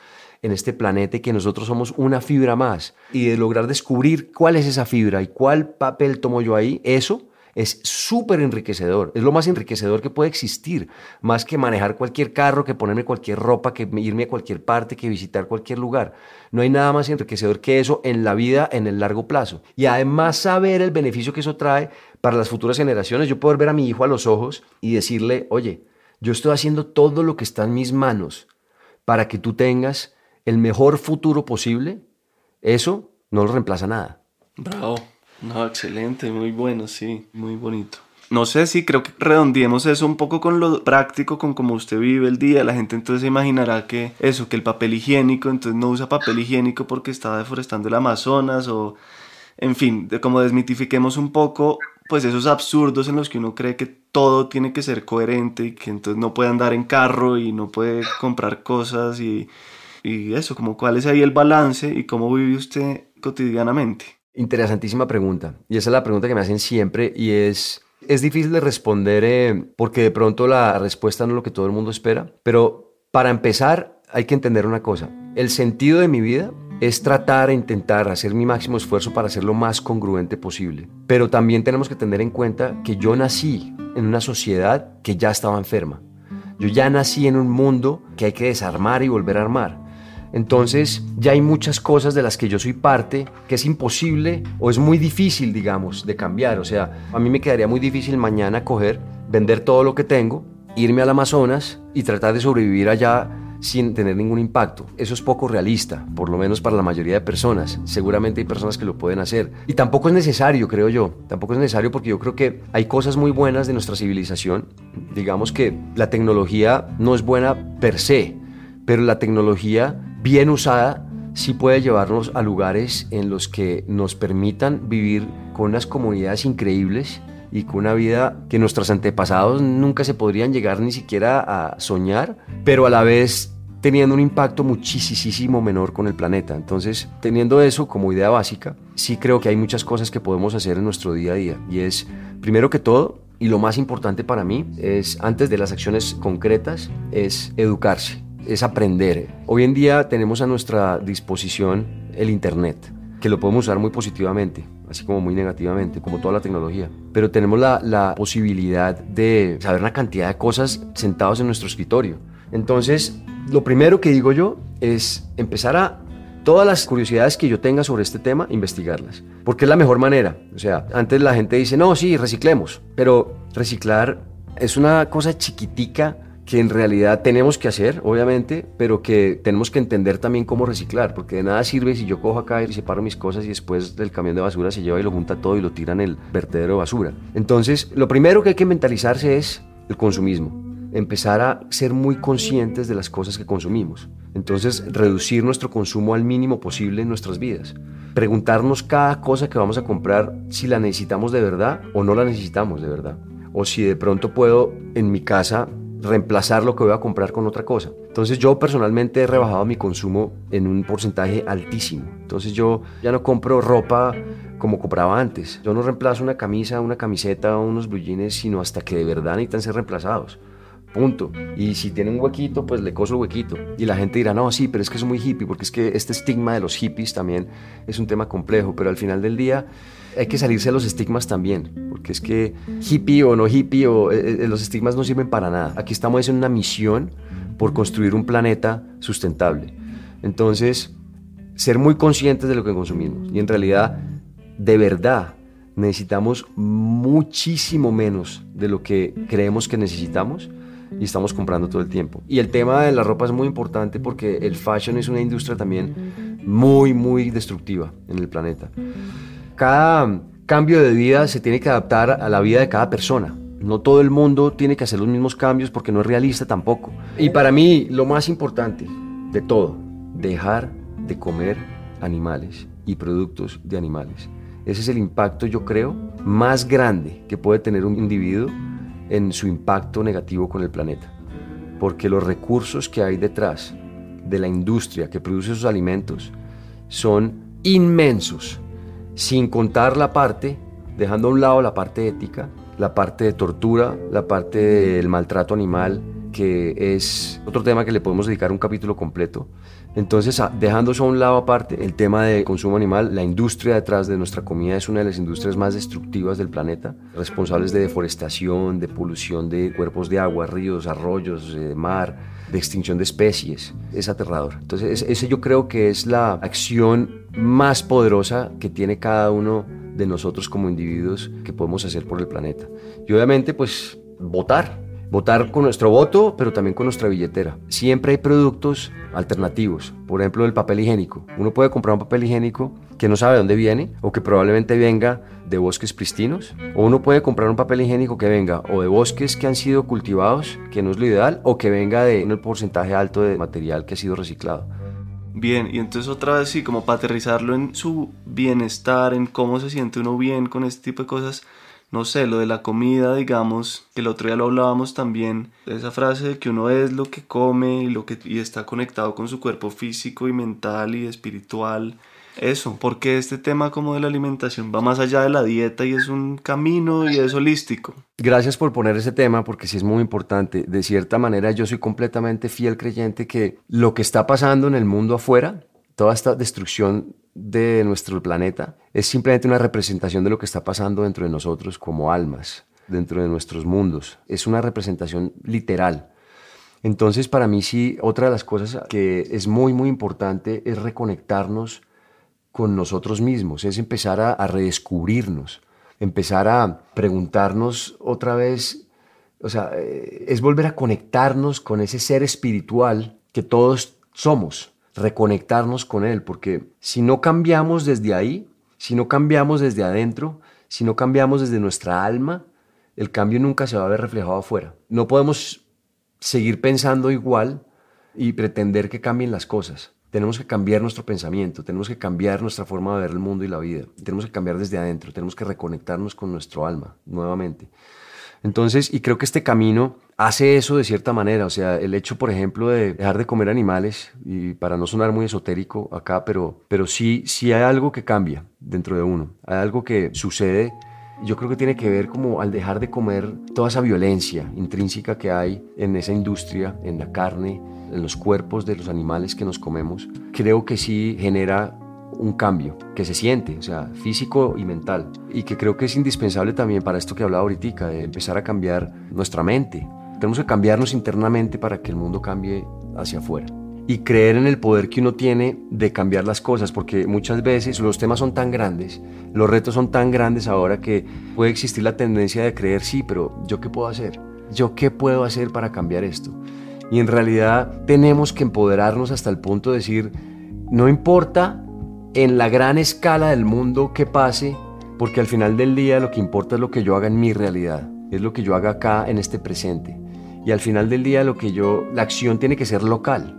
en este planeta y que nosotros somos una fibra más y de lograr descubrir cuál es esa fibra y cuál papel tomo yo ahí, eso es súper enriquecedor, es lo más enriquecedor que puede existir, más que manejar cualquier carro, que ponerme cualquier ropa, que irme a cualquier parte, que visitar cualquier lugar. No hay nada más enriquecedor que eso en la vida en el largo plazo. Y además saber el beneficio que eso trae para las futuras generaciones, yo poder ver a mi hijo a los ojos y decirle, oye, yo estoy haciendo todo lo que está en mis manos para que tú tengas el mejor futuro posible, eso no lo reemplaza nada. Bravo. No, excelente, muy bueno, sí, muy bonito. No sé si creo que redondeemos eso un poco con lo práctico, con cómo usted vive el día. La gente entonces imaginará que eso, que el papel higiénico, entonces no usa papel higiénico porque está deforestando el Amazonas o, en fin, de como desmitifiquemos un poco, pues esos absurdos en los que uno cree que todo tiene que ser coherente y que entonces no puede andar en carro y no puede comprar cosas y, y eso, como cuál es ahí el balance y cómo vive usted cotidianamente. Interesantísima pregunta. Y esa es la pregunta que me hacen siempre y es, es difícil de responder eh, porque de pronto la respuesta no es lo que todo el mundo espera. Pero para empezar hay que entender una cosa. El sentido de mi vida es tratar e intentar hacer mi máximo esfuerzo para ser lo más congruente posible. Pero también tenemos que tener en cuenta que yo nací en una sociedad que ya estaba enferma. Yo ya nací en un mundo que hay que desarmar y volver a armar. Entonces ya hay muchas cosas de las que yo soy parte que es imposible o es muy difícil, digamos, de cambiar. O sea, a mí me quedaría muy difícil mañana coger, vender todo lo que tengo, irme al Amazonas y tratar de sobrevivir allá sin tener ningún impacto. Eso es poco realista, por lo menos para la mayoría de personas. Seguramente hay personas que lo pueden hacer. Y tampoco es necesario, creo yo. Tampoco es necesario porque yo creo que hay cosas muy buenas de nuestra civilización. Digamos que la tecnología no es buena per se, pero la tecnología bien usada, sí puede llevarnos a lugares en los que nos permitan vivir con unas comunidades increíbles y con una vida que nuestros antepasados nunca se podrían llegar ni siquiera a soñar, pero a la vez teniendo un impacto muchísimo menor con el planeta. Entonces, teniendo eso como idea básica, sí creo que hay muchas cosas que podemos hacer en nuestro día a día. Y es, primero que todo, y lo más importante para mí, es antes de las acciones concretas, es educarse es aprender. Hoy en día tenemos a nuestra disposición el Internet, que lo podemos usar muy positivamente, así como muy negativamente, como toda la tecnología. Pero tenemos la, posibilidad de saber una cantidad de cosas sentados en nuestro escritorio. Entonces, lo primero que digo yo es empezar a todas las curiosidades que yo tenga sobre este tema, investigarlas. Porque es la mejor manera. O sea, antes la gente dice, no, sí, reciclemos. Pero reciclar es una cosa chiquitica que en realidad tenemos que hacer, obviamente, pero que tenemos que entender también cómo reciclar, porque de nada sirve si yo cojo acá y separo mis cosas y después del camión de basura se lleva y lo junta todo y lo tira en el vertedero de basura. Entonces, lo primero que hay que mentalizarse es el consumismo, empezar a ser muy conscientes de las cosas que consumimos. Entonces, reducir nuestro consumo al mínimo posible en nuestras vidas. Preguntarnos cada cosa que vamos a comprar si la necesitamos de verdad o no la necesitamos de verdad. O si de pronto puedo en mi casa reemplazar lo que voy a comprar con otra cosa. Entonces yo personalmente he rebajado mi consumo en un porcentaje altísimo. Entonces yo ya no compro ropa como compraba antes. Yo no reemplazo una camisa, una camiseta o unos blue sino hasta que de verdad necesitan ser reemplazados. Punto. Y si tiene un huequito, pues le coso el huequito. Y la gente dirá, no, sí, pero es que es muy hippie, porque es que este estigma de los hippies también es un tema complejo. Pero al final del día hay que salirse de los estigmas también, porque es que hippie o no hippie, o, eh, eh, los estigmas no sirven para nada. Aquí estamos en una misión por construir un planeta sustentable. Entonces, ser muy conscientes de lo que consumimos. Y en realidad, de verdad, necesitamos muchísimo menos de lo que creemos que necesitamos y estamos comprando todo el tiempo. Y el tema de la ropa es muy importante porque el fashion es una industria también muy, muy destructiva en el planeta. Cada cambio de vida se tiene que adaptar a la vida de cada persona. No todo el mundo tiene que hacer los mismos cambios porque no es realista tampoco. Y para mí lo más importante de todo, dejar de comer animales y productos de animales. Ese es el impacto, yo creo, más grande que puede tener un individuo en su impacto negativo con el planeta. Porque los recursos que hay detrás de la industria que produce esos alimentos son inmensos, sin contar la parte, dejando a un lado la parte ética, la parte de tortura, la parte del maltrato animal, que es otro tema que le podemos dedicar un capítulo completo. Entonces, dejando eso a un lado aparte, el tema de consumo animal, la industria detrás de nuestra comida es una de las industrias más destructivas del planeta, responsables de deforestación, de polución de cuerpos de agua, ríos, arroyos, de mar, de extinción de especies. Es aterrador. Entonces, ese yo creo que es la acción más poderosa que tiene cada uno de nosotros como individuos que podemos hacer por el planeta. Y obviamente, pues, votar votar con nuestro voto, pero también con nuestra billetera. Siempre hay productos alternativos, por ejemplo el papel higiénico. Uno puede comprar un papel higiénico que no sabe de dónde viene o que probablemente venga de bosques pristinos, o uno puede comprar un papel higiénico que venga o de bosques que han sido cultivados, que no es lo ideal, o que venga de un porcentaje alto de material que ha sido reciclado. Bien, y entonces otra vez sí, como para aterrizarlo en su bienestar, en cómo se siente uno bien con este tipo de cosas, no sé, lo de la comida, digamos, que el otro día lo hablábamos también, esa frase de que uno es lo que come y, lo que, y está conectado con su cuerpo físico y mental y espiritual. Eso, porque este tema como de la alimentación va más allá de la dieta y es un camino y es holístico. Gracias por poner ese tema porque sí es muy importante. De cierta manera yo soy completamente fiel creyente que lo que está pasando en el mundo afuera, toda esta destrucción de nuestro planeta es simplemente una representación de lo que está pasando dentro de nosotros como almas, dentro de nuestros mundos. Es una representación literal. Entonces, para mí sí, otra de las cosas que es muy, muy importante es reconectarnos con nosotros mismos, es empezar a, redescubrirnos, empezar a preguntarnos otra vez, o sea, eh, es volver a conectarnos con ese ser espiritual que todos somos reconectarnos con Él, porque si no cambiamos desde ahí, si no cambiamos desde adentro, si no cambiamos desde nuestra alma, el cambio nunca se va a ver reflejado afuera. No podemos seguir pensando igual y pretender que cambien las cosas. Tenemos que cambiar nuestro pensamiento, tenemos que cambiar nuestra forma de ver el mundo y la vida. Tenemos que cambiar desde adentro, tenemos que reconectarnos con nuestro alma nuevamente. Entonces, y creo que este camino hace eso de cierta manera, o sea, el hecho, por ejemplo, de dejar de comer animales, y para no sonar muy esotérico acá, pero, pero sí, sí hay algo que cambia dentro de uno, hay algo que sucede, yo creo que tiene que ver como al dejar de comer toda esa violencia intrínseca que hay en esa industria, en la carne, en los cuerpos de los animales que nos comemos, creo que sí genera un cambio que se siente, o sea, físico y mental, y que creo que es indispensable también para esto que hablaba ahorita, de empezar a cambiar nuestra mente. Tenemos que cambiarnos internamente para que el mundo cambie hacia afuera. Y creer en el poder que uno tiene de cambiar las cosas, porque muchas veces los temas son tan grandes, los retos son tan grandes ahora que puede existir la tendencia de creer, sí, pero ¿yo qué puedo hacer? ¿Yo qué puedo hacer para cambiar esto? Y en realidad tenemos que empoderarnos hasta el punto de decir, no importa en la gran escala del mundo que pase, porque al final del día lo que importa es lo que yo haga en mi realidad, es lo que yo haga acá en este presente. Y al final del día lo que yo, la acción tiene que ser local,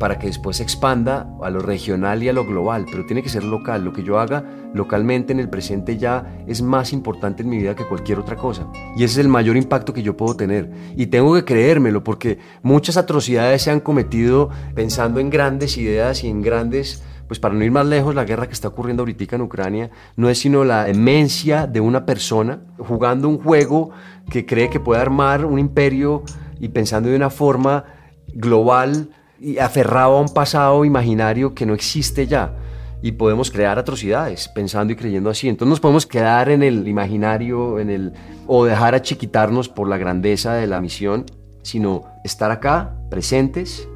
para que después se expanda a lo regional y a lo global, pero tiene que ser local. Lo que yo haga localmente en el presente ya es más importante en mi vida que cualquier otra cosa. Y ese es el mayor impacto que yo puedo tener. Y tengo que creérmelo porque muchas atrocidades se han cometido pensando en grandes ideas y en grandes pues para no ir más lejos, la guerra que está ocurriendo ahorita en Ucrania no es sino la demencia de una persona jugando un juego que cree que puede armar un imperio y pensando de una forma global y aferrado a un pasado imaginario que no existe ya. Y podemos crear atrocidades pensando y creyendo así. Entonces nos podemos quedar en el imaginario en el, o dejar achiquitarnos por la grandeza de la misión, sino estar acá, presentes,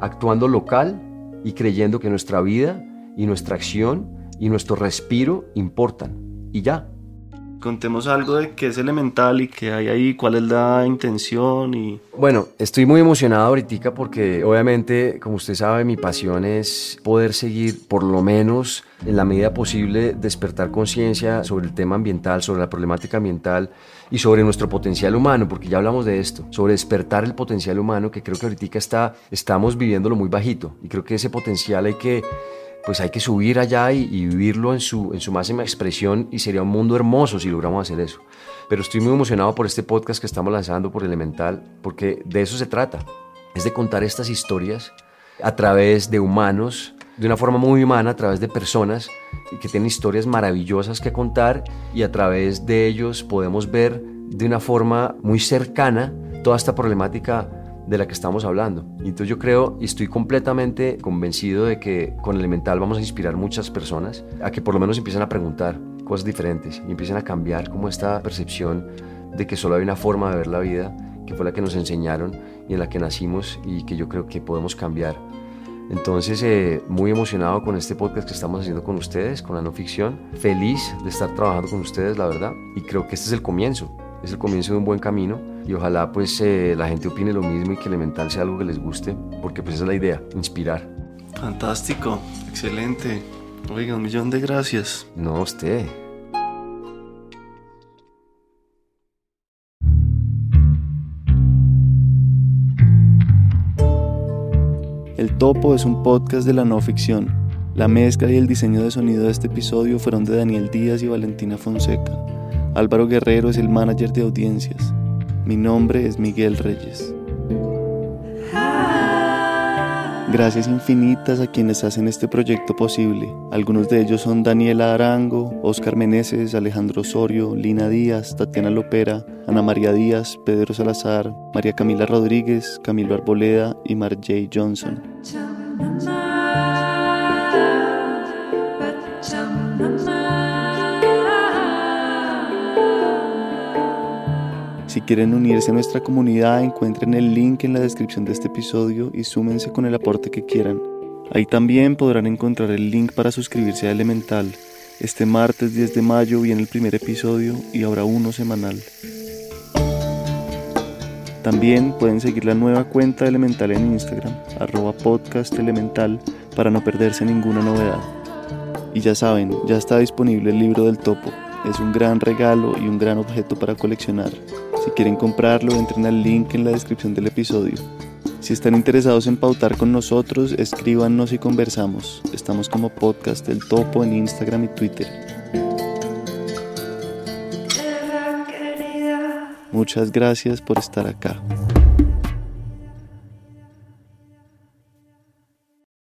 actuando local y creyendo que nuestra vida y nuestra acción y nuestro respiro importan. Y ya. Contemos algo de qué es elemental y qué hay ahí, cuál es la intención y... Bueno, estoy muy emocionado ahorita porque obviamente, como usted sabe, mi pasión es poder seguir por lo menos en la medida posible despertar conciencia sobre el tema ambiental, sobre la problemática ambiental y sobre nuestro potencial humano, porque ya hablamos de esto, sobre despertar el potencial humano que creo que ahorita está, estamos viviéndolo muy bajito y creo que ese potencial hay que pues hay que subir allá y, vivirlo en su, en su máxima expresión y sería un mundo hermoso si logramos hacer eso. Pero estoy muy emocionado por este podcast que estamos lanzando por Elemental, porque de eso se trata, es de contar estas historias a través de humanos, de una forma muy humana, a través de personas que tienen historias maravillosas que contar y a través de ellos podemos ver de una forma muy cercana toda esta problemática de la que estamos hablando. Y entonces yo creo y estoy completamente convencido de que con Elemental vamos a inspirar muchas personas a que por lo menos empiecen a preguntar cosas diferentes y empiecen a cambiar como esta percepción de que solo hay una forma de ver la vida, que fue la que nos enseñaron y en la que nacimos y que yo creo que podemos cambiar. Entonces, eh, muy emocionado con este podcast que estamos haciendo con ustedes, con la no ficción. Feliz de estar trabajando con ustedes, la verdad. Y creo que este es el comienzo es el comienzo de un buen camino y ojalá pues eh, la gente opine lo mismo y que Elemental sea algo que les guste, porque pues esa es la idea, inspirar. Fantástico, excelente. Oiga, un millón de gracias. No, usted. El Topo es un podcast de la no ficción. La mezcla y el diseño de sonido de este episodio fueron de Daniel Díaz y Valentina Fonseca. Álvaro Guerrero es el manager de audiencias. Mi nombre es Miguel Reyes. Gracias infinitas a quienes hacen este proyecto posible. Algunos de ellos son Daniela Arango, Oscar Meneses, Alejandro Osorio, Lina Díaz, Tatiana Lopera, Ana María Díaz, Pedro Salazar, María Camila Rodríguez, Camilo Arboleda y Marjay Johnson. Quieren unirse a nuestra comunidad, encuentren el link en la descripción de este episodio y súmense con el aporte que quieran. Ahí también podrán encontrar el link para suscribirse a Elemental. Este martes 10 de mayo viene el primer episodio y habrá uno semanal. También pueden seguir la nueva cuenta Elemental en Instagram, arroba podcast elemental, para no perderse ninguna novedad. Y ya saben, ya está disponible el libro del topo. Es un gran regalo y un gran objeto para coleccionar. Si quieren comprarlo, entren al link en la descripción del episodio. Si están interesados en pautar con nosotros, escríbanos y conversamos. Estamos como podcast del topo en Instagram y Twitter. Muchas gracias por estar acá.